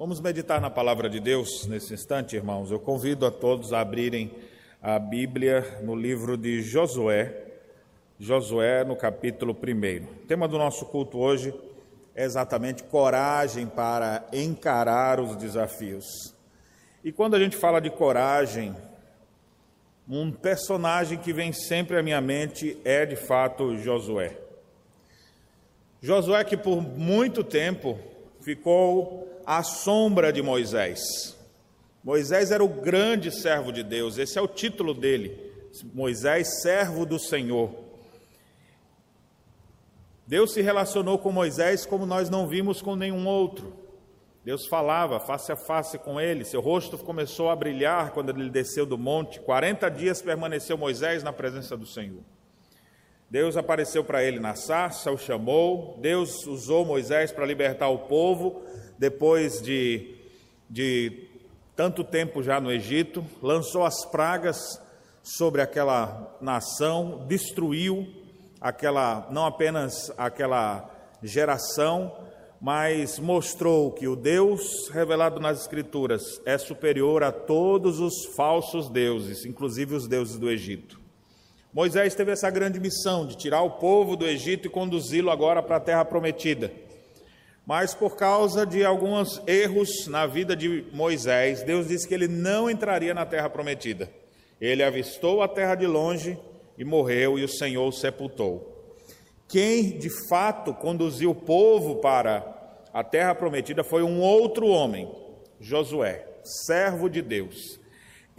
Vamos meditar na palavra de Deus nesse instante, irmãos. Eu convido a todos a abrirem a Bíblia no livro de Josué, Josué no capítulo 1. O tema do nosso culto hoje é exatamente coragem para encarar os desafios. E quando a gente fala de coragem, um personagem que vem sempre à minha mente é de fato Josué. Josué que por muito tempo ficou à sombra de Moisés. Moisés era o grande servo de Deus, esse é o título dele. Moisés, servo do Senhor. Deus se relacionou com Moisés como nós não vimos com nenhum outro. Deus falava face a face com ele, seu rosto começou a brilhar quando ele desceu do monte. 40 dias permaneceu Moisés na presença do Senhor. Deus apareceu para ele na sarça, o chamou. Deus usou Moisés para libertar o povo depois de, de tanto tempo já no Egito, lançou as pragas sobre aquela nação, destruiu aquela não apenas aquela geração, mas mostrou que o Deus revelado nas Escrituras é superior a todos os falsos deuses, inclusive os deuses do Egito. Moisés teve essa grande missão de tirar o povo do Egito e conduzi-lo agora para a terra prometida. Mas por causa de alguns erros na vida de Moisés, Deus disse que ele não entraria na terra prometida. Ele avistou a terra de longe e morreu, e o Senhor o sepultou. Quem de fato conduziu o povo para a terra prometida foi um outro homem, Josué, servo de Deus.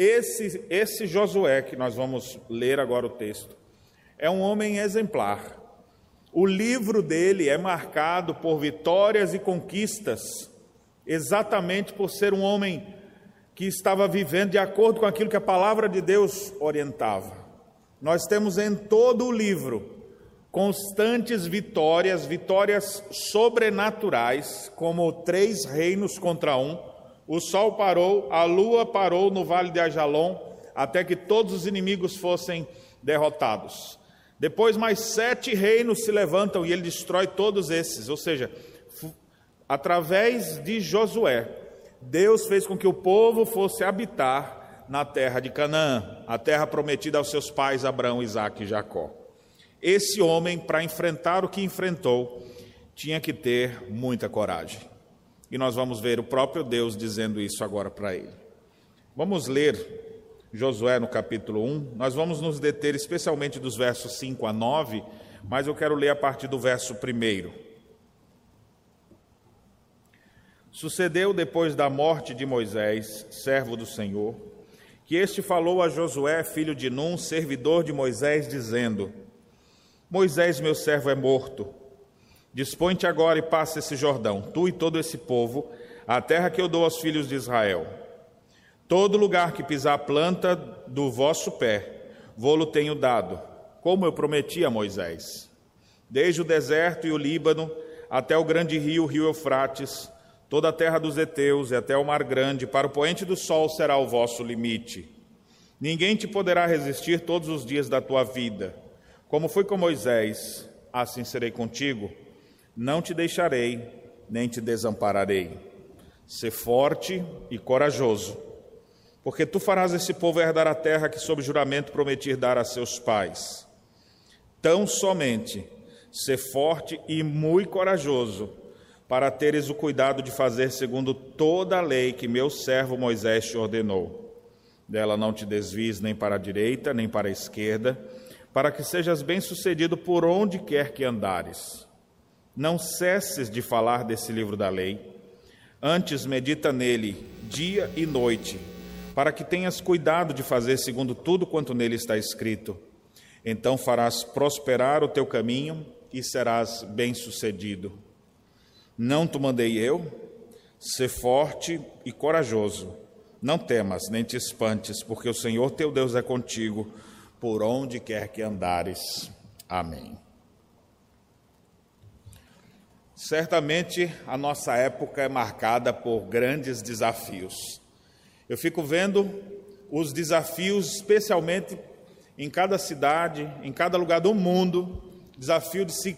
Esse, esse Josué, que nós vamos ler agora o texto, é um homem exemplar. O livro dele é marcado por vitórias e conquistas, exatamente por ser um homem que estava vivendo de acordo com aquilo que a palavra de Deus orientava. Nós temos em todo o livro constantes vitórias, vitórias sobrenaturais, como três reinos contra um o sol parou, a lua parou no vale de Ajalon, até que todos os inimigos fossem derrotados. Depois, mais sete reinos se levantam e ele destrói todos esses. Ou seja, através de Josué, Deus fez com que o povo fosse habitar na terra de Canaã, a terra prometida aos seus pais Abraão, Isaque e Jacó. Esse homem, para enfrentar o que enfrentou, tinha que ter muita coragem. E nós vamos ver o próprio Deus dizendo isso agora para ele. Vamos ler Josué no capítulo 1. Nós vamos nos deter especialmente dos versos 5 a 9, mas eu quero ler a partir do verso 1. Sucedeu depois da morte de Moisés, servo do Senhor, que este falou a Josué, filho de Num, servidor de Moisés, dizendo: Moisés, meu servo, é morto. Dispõe-te agora e passa esse Jordão, tu e todo esse povo, a terra que eu dou aos filhos de Israel. Todo lugar que pisar a planta do vosso pé, vou-lo tenho dado, como eu prometi a Moisés. Desde o deserto e o Líbano, até o grande rio, o rio Eufrates, toda a terra dos heteus e até o mar grande, para o poente do sol será o vosso limite. Ninguém te poderá resistir todos os dias da tua vida. Como foi com Moisés, assim serei contigo não te deixarei, nem te desampararei. Sê forte e corajoso, porque tu farás esse povo herdar a terra que, sob juramento, prometi dar a seus pais. Tão somente, sê forte e muito corajoso, para teres o cuidado de fazer segundo toda a lei que meu servo Moisés te ordenou. Dela não te desvies nem para a direita, nem para a esquerda, para que sejas bem-sucedido por onde quer que andares. Não cesses de falar desse livro da lei, antes medita nele dia e noite, para que tenhas cuidado de fazer segundo tudo quanto nele está escrito. Então farás prosperar o teu caminho e serás bem-sucedido. Não te mandei eu? Sê forte e corajoso. Não temas, nem te espantes, porque o Senhor teu Deus é contigo, por onde quer que andares. Amém. Certamente a nossa época é marcada por grandes desafios. Eu fico vendo os desafios, especialmente em cada cidade, em cada lugar do mundo, desafio de se,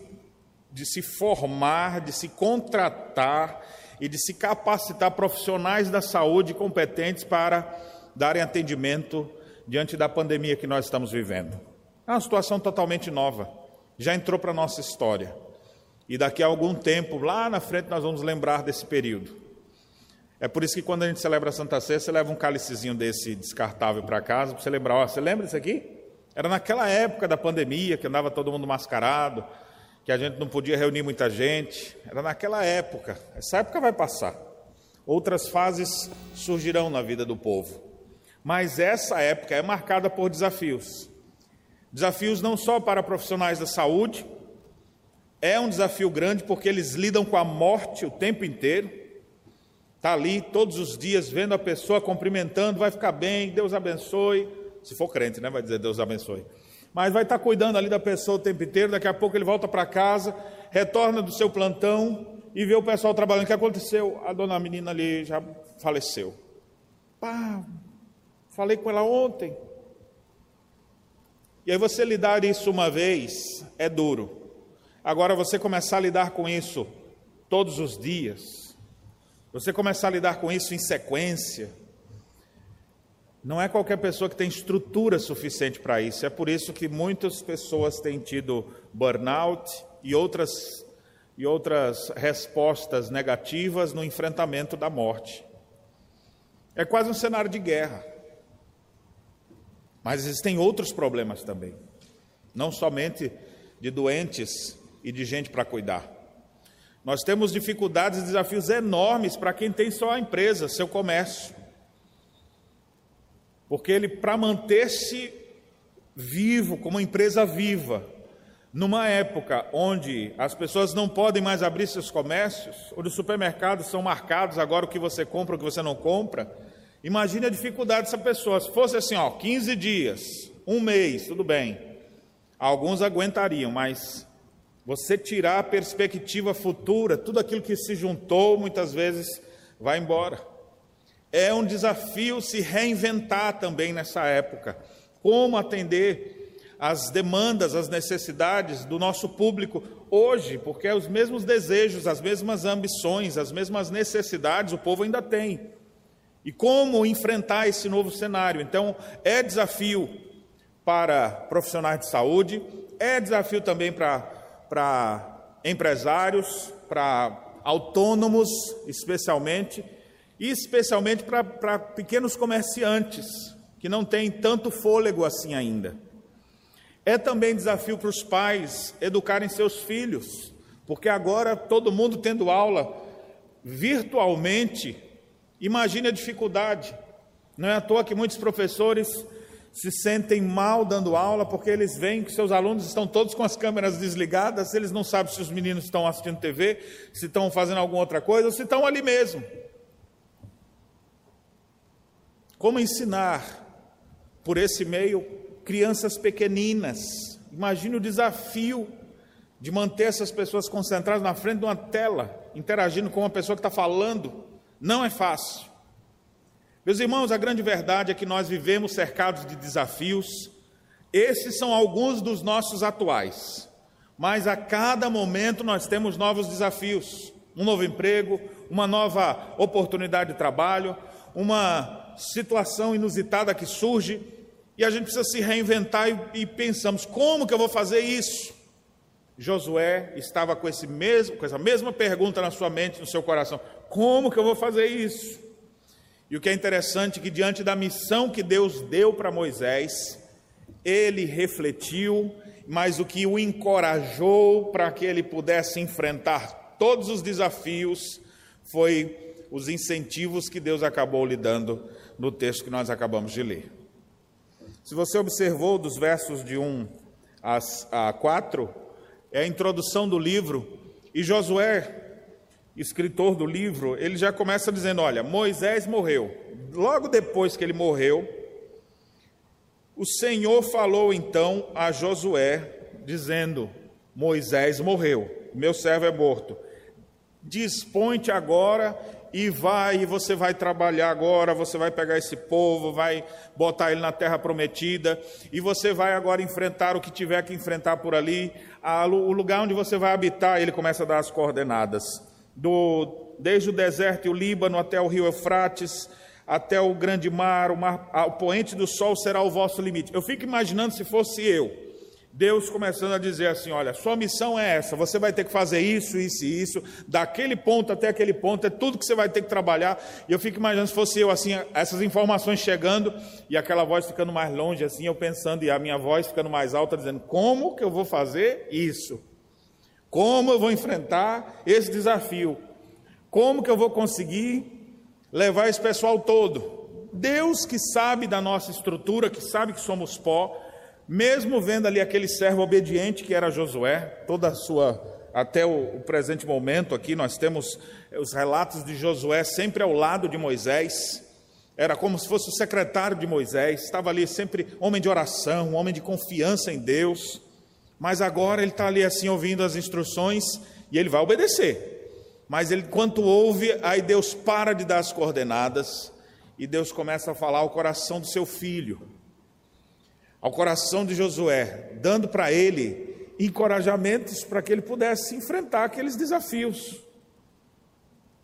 de se formar, de se contratar e de se capacitar profissionais da saúde competentes para darem atendimento diante da pandemia que nós estamos vivendo. É uma situação totalmente nova, já entrou para a nossa história. E daqui a algum tempo, lá na frente, nós vamos lembrar desse período. É por isso que quando a gente celebra a Santa Ceia, você leva um cálicezinho desse descartável para casa, para você lembrar, ó, você lembra disso aqui? Era naquela época da pandemia, que andava todo mundo mascarado, que a gente não podia reunir muita gente. Era naquela época. Essa época vai passar. Outras fases surgirão na vida do povo. Mas essa época é marcada por desafios. Desafios não só para profissionais da saúde, é um desafio grande porque eles lidam com a morte o tempo inteiro. Está ali todos os dias vendo a pessoa cumprimentando, vai ficar bem, Deus abençoe. Se for crente, né? Vai dizer Deus abençoe. Mas vai estar cuidando ali da pessoa o tempo inteiro, daqui a pouco ele volta para casa, retorna do seu plantão e vê o pessoal trabalhando. O que aconteceu? A dona menina ali já faleceu. Pá, falei com ela ontem. E aí você lidar isso uma vez é duro. Agora, você começar a lidar com isso todos os dias, você começar a lidar com isso em sequência, não é qualquer pessoa que tem estrutura suficiente para isso. É por isso que muitas pessoas têm tido burnout e outras, e outras respostas negativas no enfrentamento da morte. É quase um cenário de guerra. Mas existem outros problemas também, não somente de doentes e de gente para cuidar. Nós temos dificuldades e desafios enormes para quem tem só a empresa, seu comércio. Porque ele, para manter-se vivo, como empresa viva, numa época onde as pessoas não podem mais abrir seus comércios, onde os supermercados são marcados agora o que você compra, o que você não compra, imagine a dificuldade dessa pessoa. Se fosse assim, ó, 15 dias, um mês, tudo bem. Alguns aguentariam, mas você tirar a perspectiva futura, tudo aquilo que se juntou muitas vezes vai embora. É um desafio se reinventar também nessa época. Como atender as demandas, as necessidades do nosso público hoje, porque é os mesmos desejos, as mesmas ambições, as mesmas necessidades o povo ainda tem. E como enfrentar esse novo cenário? Então, é desafio para profissionais de saúde, é desafio também para para empresários, para autônomos, especialmente, e especialmente para, pequenos comerciantes, que não têm tanto fôlego assim ainda. É também desafio para os pais educarem seus filhos, porque agora todo mundo tendo aula virtualmente, imagine a dificuldade. Não é à toa que muitos professores se sentem mal dando aula porque eles veem que seus alunos estão todos com as câmeras desligadas, eles não sabem se os meninos estão assistindo TV, se estão fazendo alguma outra coisa ou se estão ali mesmo. Como ensinar por esse meio crianças pequeninas? Imagine o desafio de manter essas pessoas concentradas na frente de uma tela, interagindo com uma pessoa que está falando. Não é fácil. Meus irmãos, a grande verdade é que nós vivemos cercados de desafios, esses são alguns dos nossos atuais, mas a cada momento nós temos novos desafios: um novo emprego, uma nova oportunidade de trabalho, uma situação inusitada que surge, e a gente precisa se reinventar e, e pensamos: como que eu vou fazer isso? Josué estava com, esse mesmo, com essa mesma pergunta na sua mente, no seu coração: como que eu vou fazer isso? E o que é interessante é que, diante da missão que Deus deu para Moisés, ele refletiu, mas o que o encorajou para que ele pudesse enfrentar todos os desafios foi os incentivos que Deus acabou lhe dando no texto que nós acabamos de ler. Se você observou dos versos de 1 a 4, é a introdução do livro, e Josué escritor do livro, ele já começa dizendo: olha, Moisés morreu. Logo depois que ele morreu, o Senhor falou então a Josué, dizendo: Moisés morreu, meu servo é morto. Dispõe-te agora e vai, e você vai trabalhar agora, você vai pegar esse povo, vai botar ele na terra prometida, e você vai agora enfrentar o que tiver que enfrentar por ali, o lugar onde você vai habitar, ele começa a dar as coordenadas do, desde o deserto e o Líbano até o rio Eufrates, até o grande mar, o, mar, o poente do sol será o vosso limite. Eu fico imaginando se fosse eu, Deus começando a dizer assim: olha, sua missão é essa, você vai ter que fazer isso, isso e isso, daquele ponto até aquele ponto, é tudo que você vai ter que trabalhar. E eu fico imaginando se fosse eu, assim, essas informações chegando e aquela voz ficando mais longe, assim, eu pensando, e a minha voz ficando mais alta, dizendo: como que eu vou fazer isso? Como eu vou enfrentar esse desafio? Como que eu vou conseguir levar esse pessoal todo? Deus que sabe da nossa estrutura, que sabe que somos pó, mesmo vendo ali aquele servo obediente que era Josué, toda a sua até o, presente momento aqui nós temos os relatos de Josué sempre ao lado de Moisés. Era como se fosse o secretário de Moisés, estava ali sempre homem de oração, homem de confiança em Deus. Mas agora ele está ali assim ouvindo as instruções e ele vai obedecer. Mas ele, enquanto ouve, aí Deus para de dar as coordenadas e Deus começa a falar ao coração do seu filho, ao coração de Josué, dando para ele encorajamentos para que ele pudesse enfrentar aqueles desafios.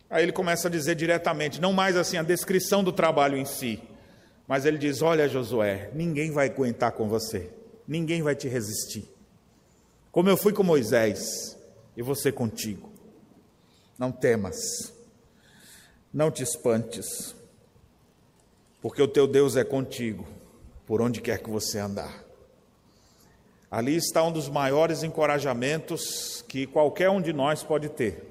Aí ele começa a dizer diretamente, não mais assim a descrição do trabalho em si, mas ele diz: Olha, Josué, ninguém vai aguentar com você, ninguém vai te resistir. Como eu fui com Moisés, e você contigo. Não temas, não te espantes, porque o teu Deus é contigo, por onde quer que você andar. Ali está um dos maiores encorajamentos que qualquer um de nós pode ter.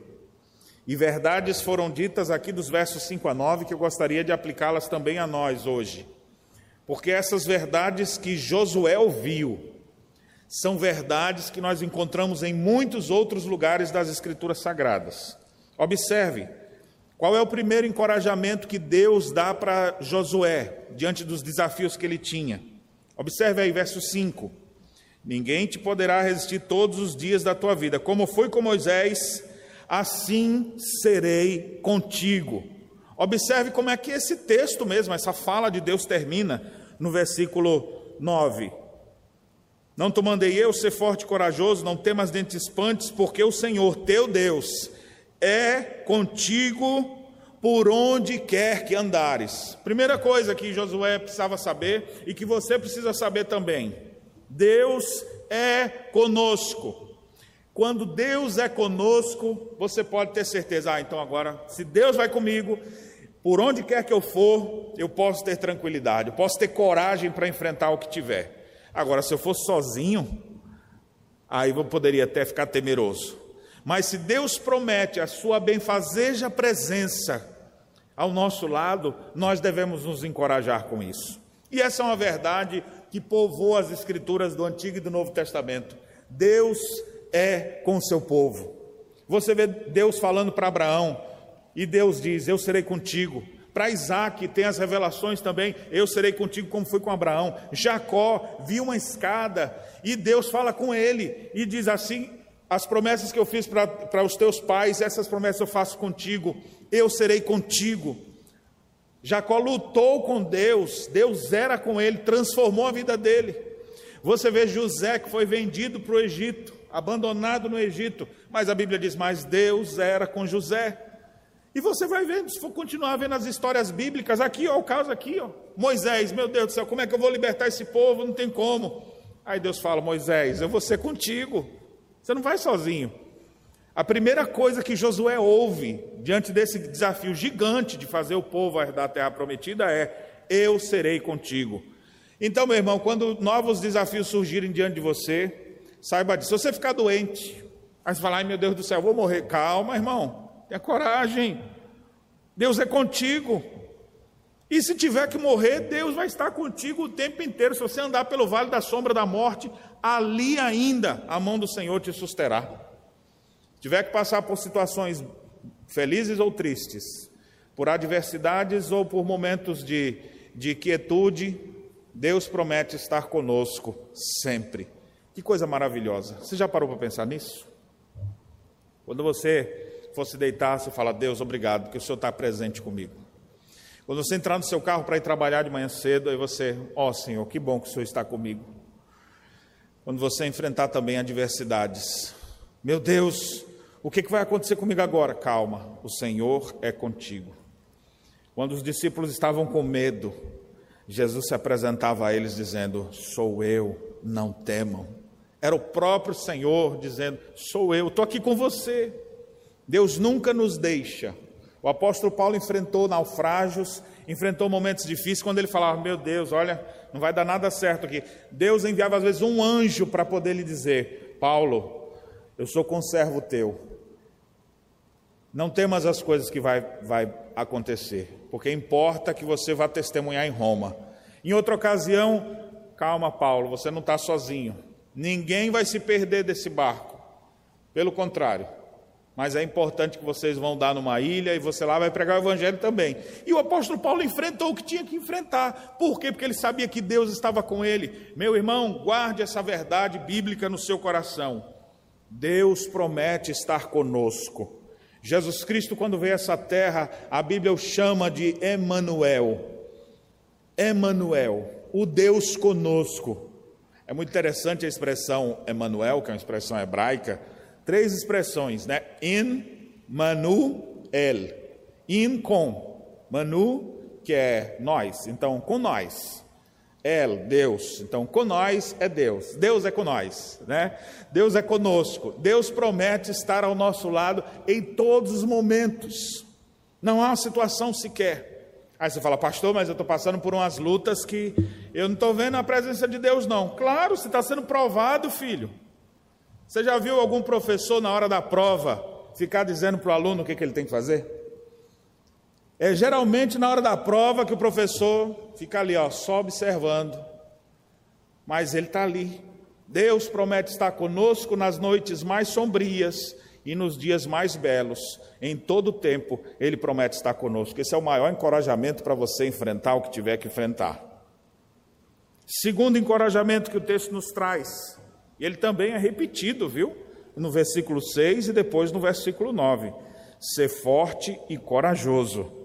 E verdades foram ditas aqui dos versos 5 a 9 que eu gostaria de aplicá-las também a nós hoje. Porque essas verdades que Josué ouviu são verdades que nós encontramos em muitos outros lugares das Escrituras Sagradas. Observe, qual é o primeiro encorajamento que Deus dá para Josué diante dos desafios que ele tinha? Observe aí, verso 5: Ninguém te poderá resistir todos os dias da tua vida, como foi com Moisés, assim serei contigo. Observe como é que esse texto mesmo, essa fala de Deus termina no versículo 9. Não te mandei eu ser forte e corajoso, não temas dentes espantes, porque o Senhor teu Deus é contigo por onde quer que andares. Primeira coisa que Josué precisava saber e que você precisa saber também: Deus é conosco. Quando Deus é conosco, você pode ter certeza, ah, então agora, se Deus vai comigo, por onde quer que eu for, eu posso ter tranquilidade, eu posso ter coragem para enfrentar o que tiver. Agora, se eu fosse sozinho, aí eu poderia até ficar temeroso. Mas se Deus promete a sua benfazeja presença ao nosso lado, nós devemos nos encorajar com isso. E essa é uma verdade que povoa as escrituras do Antigo e do Novo Testamento. Deus é com o seu povo. Você vê Deus falando para Abraão, e Deus diz: Eu serei contigo. Para Isaac tem as revelações também, eu serei contigo como fui com Abraão. Jacó viu uma escada e Deus fala com ele e diz assim: as promessas que eu fiz para os teus pais, essas promessas eu faço contigo, eu serei contigo. Jacó lutou com Deus, Deus era com ele, transformou a vida dele. Você vê José que foi vendido para o Egito, abandonado no Egito, mas a Bíblia diz: Mas Deus era com José. E você vai vendo, se for continuar vendo as histórias bíblicas, aqui, ó, o caso aqui, ó, Moisés, meu Deus do céu, como é que eu vou libertar esse povo? Não tem como. Aí Deus fala: Moisés, eu vou ser contigo. Você não vai sozinho. A primeira coisa que Josué ouve diante desse desafio gigante de fazer o povo herdar a terra prometida é: Eu serei contigo. Então, meu irmão, quando novos desafios surgirem diante de você, saiba disso. Se você ficar doente, aí você fala: Ai meu Deus do céu, vou morrer. Calma, irmão, tenha coragem. Deus é contigo. E se tiver que morrer, Deus vai estar contigo o tempo inteiro. Se você andar pelo vale da sombra da morte, ali ainda a mão do Senhor te susterá. Se tiver que passar por situações felizes ou tristes, por adversidades ou por momentos de, de quietude, Deus promete estar conosco sempre. Que coisa maravilhosa. Você já parou para pensar nisso? Quando você fosse deitar, você fala: Deus, obrigado, porque o Senhor está presente comigo. Quando você entrar no seu carro para ir trabalhar de manhã cedo, aí você, ó oh, Senhor, que bom que o Senhor está comigo. Quando você enfrentar também adversidades, meu Deus, O que, que vai acontecer comigo agora? Calma, o Senhor é contigo. Quando os discípulos estavam com medo, Jesus se apresentava a eles dizendo: Sou eu, não temam. Era o próprio Senhor dizendo: Sou eu, estou aqui com você. Deus nunca nos deixa. O apóstolo Paulo enfrentou naufrágios, enfrentou momentos difíceis, quando ele falava: Meu Deus, olha, não vai dar nada certo aqui. Deus enviava às vezes um anjo para poder lhe dizer: Paulo, eu sou conservo teu. Não temas as coisas que vai, vai acontecer, porque importa que você vá testemunhar em Roma. Em outra ocasião, calma, Paulo, você não está sozinho. Ninguém vai se perder desse barco. Pelo contrário, mas é importante que vocês vão dar numa ilha e você lá vai pregar o evangelho também. E o apóstolo Paulo enfrentou o que tinha que enfrentar. Por quê? Porque ele sabia que Deus estava com ele. Meu irmão, guarde essa verdade bíblica no seu coração. Deus promete estar conosco. Jesus Cristo, quando veio a essa terra, a Bíblia o chama de Emanuel. Emanuel, o Deus conosco. É muito interessante a expressão Emanuel, que é uma expressão hebraica. Três expressões, né? In, Manu, El. In com, Manu, que é nós. Então, com nós. El, Deus. Então, com nós é Deus. Deus é com nós, né? Deus é conosco. Deus promete estar ao nosso lado em todos os momentos. Não há uma situação sequer. Aí você fala, pastor, mas eu estou passando por umas lutas que eu não estou vendo a presença de Deus, não. Claro, você está sendo provado, filho. Você já viu algum professor na hora da prova ficar dizendo para o aluno o que, que ele tem que fazer? É geralmente na hora da prova que o professor fica ali, ó, só observando. Mas ele está ali. Deus promete estar conosco nas noites mais sombrias e nos dias mais belos. Em todo o tempo, Ele promete estar conosco. Esse é o maior encorajamento para você enfrentar o que tiver que enfrentar. Segundo encorajamento que o texto nos traz, e ele também é repetido, viu? No versículo 6 e depois no versículo 9: Ser forte e corajoso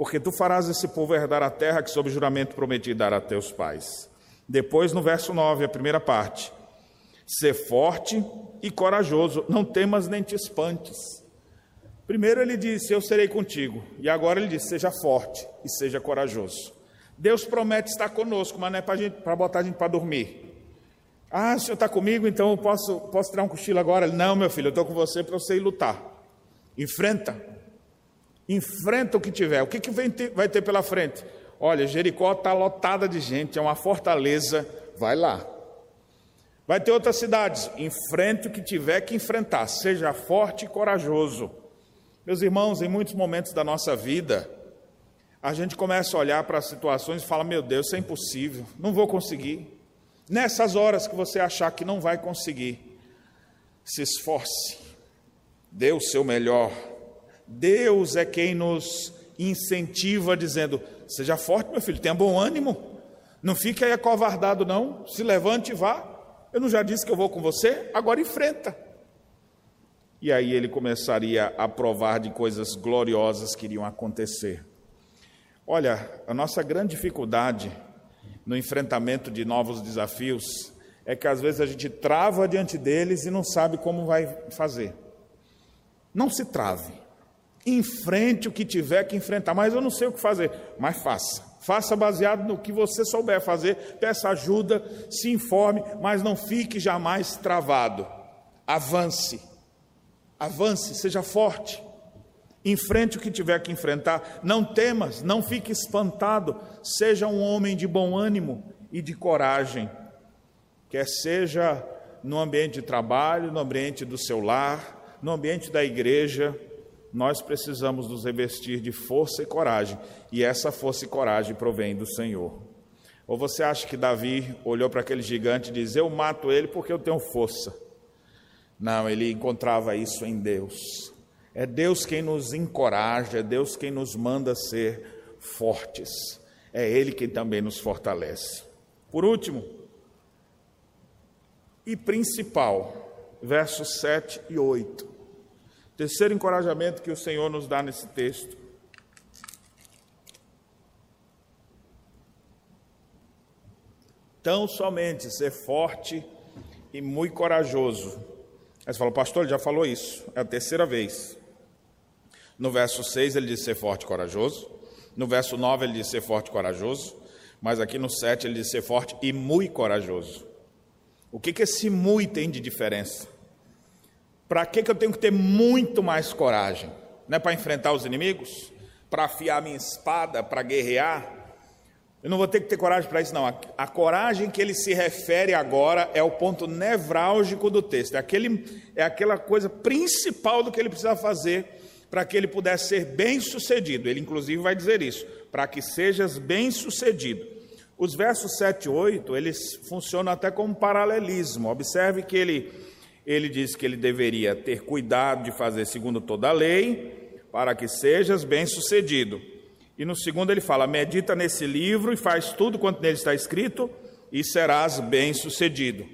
porque tu farás esse povo herdar a terra que, sob juramento, prometi dar a teus pais. Depois, no verso 9, a primeira parte: Ser forte e corajoso, não temas nem te espantes. Primeiro ele disse: Eu serei contigo. E agora ele diz: Seja forte e seja corajoso. Deus promete estar conosco, mas não é para botar a gente para dormir. Ah, o senhor está comigo, então eu posso, posso tirar um cochilo agora? Não, meu filho, eu estou com você para você ir lutar. Enfrenta. Enfrenta o que tiver. O que, que ter, vai ter pela frente? Olha, Jericó está lotada de gente, é uma fortaleza. Vai lá. Vai ter outras cidades. Enfrente o que tiver que enfrentar. Seja forte e corajoso. Meus irmãos, em muitos momentos da nossa vida, a gente começa a olhar para as situações e fala: Meu Deus, isso é impossível, não vou conseguir. Nessas horas que você achar que não vai conseguir, se esforce, dê o seu melhor Deus é quem nos incentiva, dizendo: Seja forte, meu filho, tenha bom ânimo, não fique aí acovardado, não, se levante e vá. Eu não já disse que eu vou com você? Agora enfrenta. E aí ele começaria a provar de coisas gloriosas que iriam acontecer. Olha, a nossa grande dificuldade no enfrentamento de novos desafios é que às vezes a gente trava diante deles e não sabe como vai fazer. Não se trave. Enfrente o que tiver que enfrentar, mas eu não sei o que fazer, mas faça. Faça baseado no que você souber fazer, peça ajuda, se informe, mas não fique jamais travado. Avance, avance, seja forte. Enfrente o que tiver que enfrentar, não temas, não fique espantado, seja um homem de bom ânimo e de coragem, quer seja no ambiente de trabalho, no ambiente do seu lar, no ambiente da igreja, nós precisamos nos revestir de força e coragem, e essa força e coragem provém do Senhor. Ou você acha que Davi olhou para aquele gigante e diz: Eu mato ele porque eu tenho força? Não, ele encontrava isso em Deus. É Deus quem nos encoraja, é Deus quem nos manda ser fortes. É Ele quem também nos fortalece. Por último, e principal, versos 7 e 8. Terceiro encorajamento que o Senhor nos dá nesse texto. Tão somente ser forte e muito corajoso, Aí você fala, pastor, ele já falou isso, é a terceira vez. No verso 6 ele diz ser forte e corajoso. No verso 9 ele diz ser forte e corajoso. Mas aqui no 7 ele diz ser forte e muito corajoso. O que, que esse muito tem de diferença? Para que, que eu tenho que ter muito mais coragem? Não é para enfrentar os inimigos? Para afiar minha espada? Para guerrear? Eu não vou ter que ter coragem para isso, não. A, a, coragem que ele se refere agora é o ponto nevrálgico do texto. É, aquele, é aquela coisa principal do que ele precisa fazer para que ele pudesse ser bem sucedido. Ele, inclusive, vai dizer isso: para que sejas bem sucedido. Os versos 7 e 8, eles funcionam até como paralelismo. Observe que ele, ele diz que ele deveria ter cuidado de fazer segundo toda a lei, para que sejas bem sucedido. E no segundo ele fala: medita nesse livro e faz tudo quanto nele está escrito, e serás bem sucedido.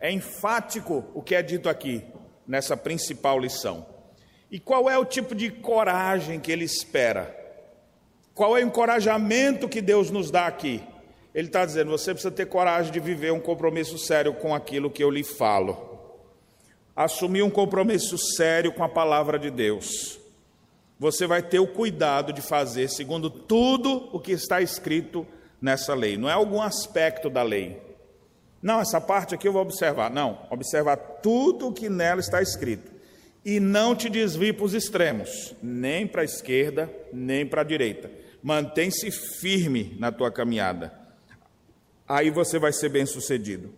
É enfático o que é dito aqui, nessa principal lição. E qual é o tipo de coragem que ele espera? Qual é o encorajamento que Deus nos dá aqui? Ele está dizendo: você precisa ter coragem de viver um compromisso sério com aquilo que eu lhe falo. Assumir um compromisso sério com a palavra de Deus. Você vai ter o cuidado de fazer segundo tudo o que está escrito nessa lei. Não é algum aspecto da lei. Não, essa parte aqui eu vou observar. Não, observar tudo o que nela está escrito e não te desvie para os extremos, nem para a esquerda, nem para a direita. Mantém-se firme na tua caminhada. Aí você vai ser bem sucedido.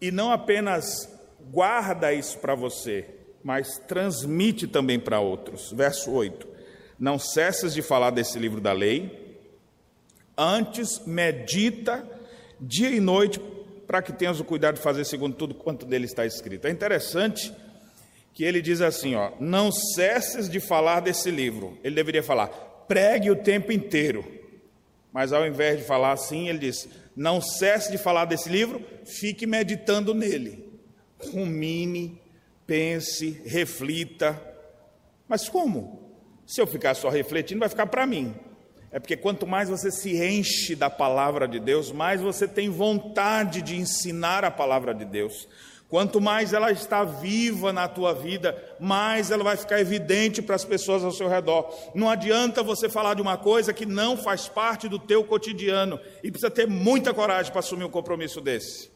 E não apenas guarda isso para você, mas transmite também para outros. Verso 8: Não cesses de falar desse livro da lei, antes medita dia e noite, para que tenhas o cuidado de fazer segundo tudo quanto dele está escrito. É interessante que ele diz assim, ó, não cesses de falar desse livro. Ele deveria falar, pregue o tempo inteiro. Mas ao invés de falar assim, ele diz, não cesse de falar desse livro, fique meditando nele. Rumine, pense, reflita. Mas como? Se eu ficar só refletindo, vai ficar para mim. É porque quanto mais você se enche da palavra de Deus, mais você tem vontade de ensinar a palavra de Deus. Quanto mais ela está viva na tua vida, mais ela vai ficar evidente para as pessoas ao seu redor. Não adianta você falar de uma coisa que não faz parte do teu cotidiano e precisa ter muita coragem para assumir um compromisso desse.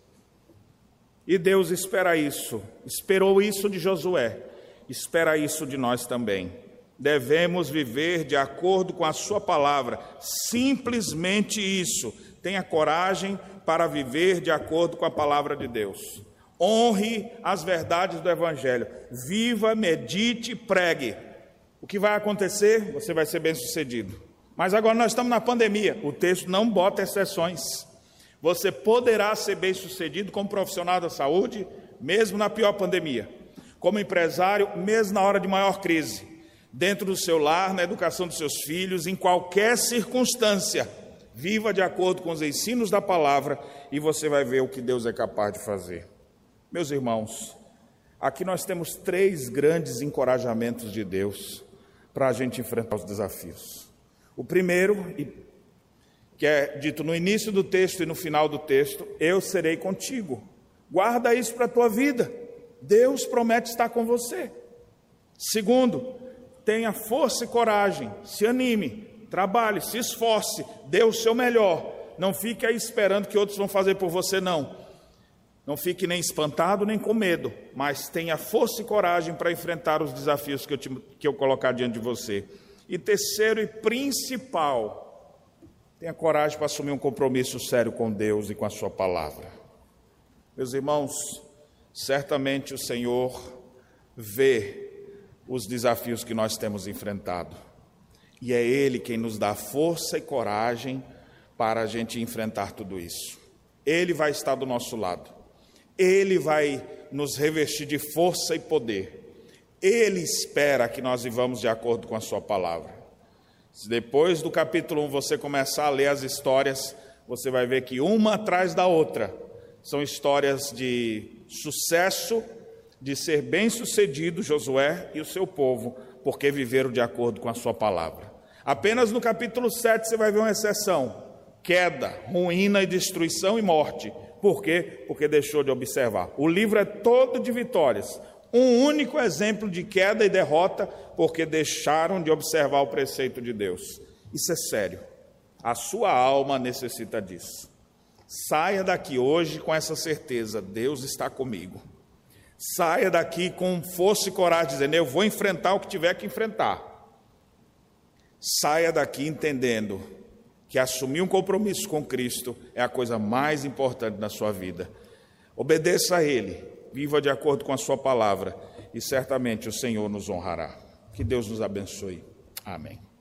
E Deus espera isso, esperou isso de Josué, espera isso de nós também. Devemos viver de acordo com a Sua palavra, simplesmente isso. Tenha coragem para viver de acordo com a palavra de Deus. Honre as verdades do Evangelho. Viva, medite, pregue. O que vai acontecer? Você vai ser bem sucedido. Mas agora nós estamos na pandemia. O texto não bota exceções. Você poderá ser bem sucedido como profissional da saúde, mesmo na pior pandemia. Como empresário, mesmo na hora de maior crise. Dentro do seu lar, na educação dos seus filhos, em qualquer circunstância. Viva de acordo com os ensinos da palavra e você vai ver o que Deus é capaz de fazer. Meus irmãos, aqui nós temos três grandes encorajamentos de Deus para a gente enfrentar os desafios. O primeiro, que é dito no início do texto e no final do texto, eu serei contigo. Guarda isso para a tua vida. Deus promete estar com você. Segundo, tenha força e coragem, se anime, trabalhe, se esforce, dê o seu melhor. Não fique aí esperando que outros vão fazer por você, não. Não fique nem espantado nem com medo, mas tenha força e coragem para enfrentar os desafios que eu, te, que eu colocar diante de você. E terceiro e principal, tenha coragem para assumir um compromisso sério com Deus e com a Sua palavra. Meus irmãos, certamente o Senhor vê os desafios que nós temos enfrentado, e é Ele quem nos dá força e coragem para a gente enfrentar tudo isso. Ele vai estar do nosso lado. Ele vai nos revestir de força e poder. Ele espera que nós vivamos de acordo com a Sua palavra. Se depois do capítulo 1 você começar a ler as histórias, você vai ver que uma atrás da outra são histórias de sucesso, de ser bem-sucedido Josué e o seu povo, porque viveram de acordo com a Sua palavra. Apenas no capítulo 7 você vai ver uma exceção: queda, ruína e destruição e morte Por quê? Porque deixou de observar. O livro é todo de vitórias. Um único exemplo de queda e derrota, porque deixaram de observar o preceito de Deus. Isso é sério. A sua alma necessita disso. Saia daqui hoje com essa certeza: Deus está comigo. Saia daqui com força e coragem, dizendo: Eu vou enfrentar o que tiver que enfrentar. Saia daqui entendendo que assumir um compromisso com Cristo é a coisa mais importante na sua vida. Obedeça a Ele, viva de acordo com a Sua palavra e certamente o Senhor nos honrará. Que Deus nos abençoe. Amém.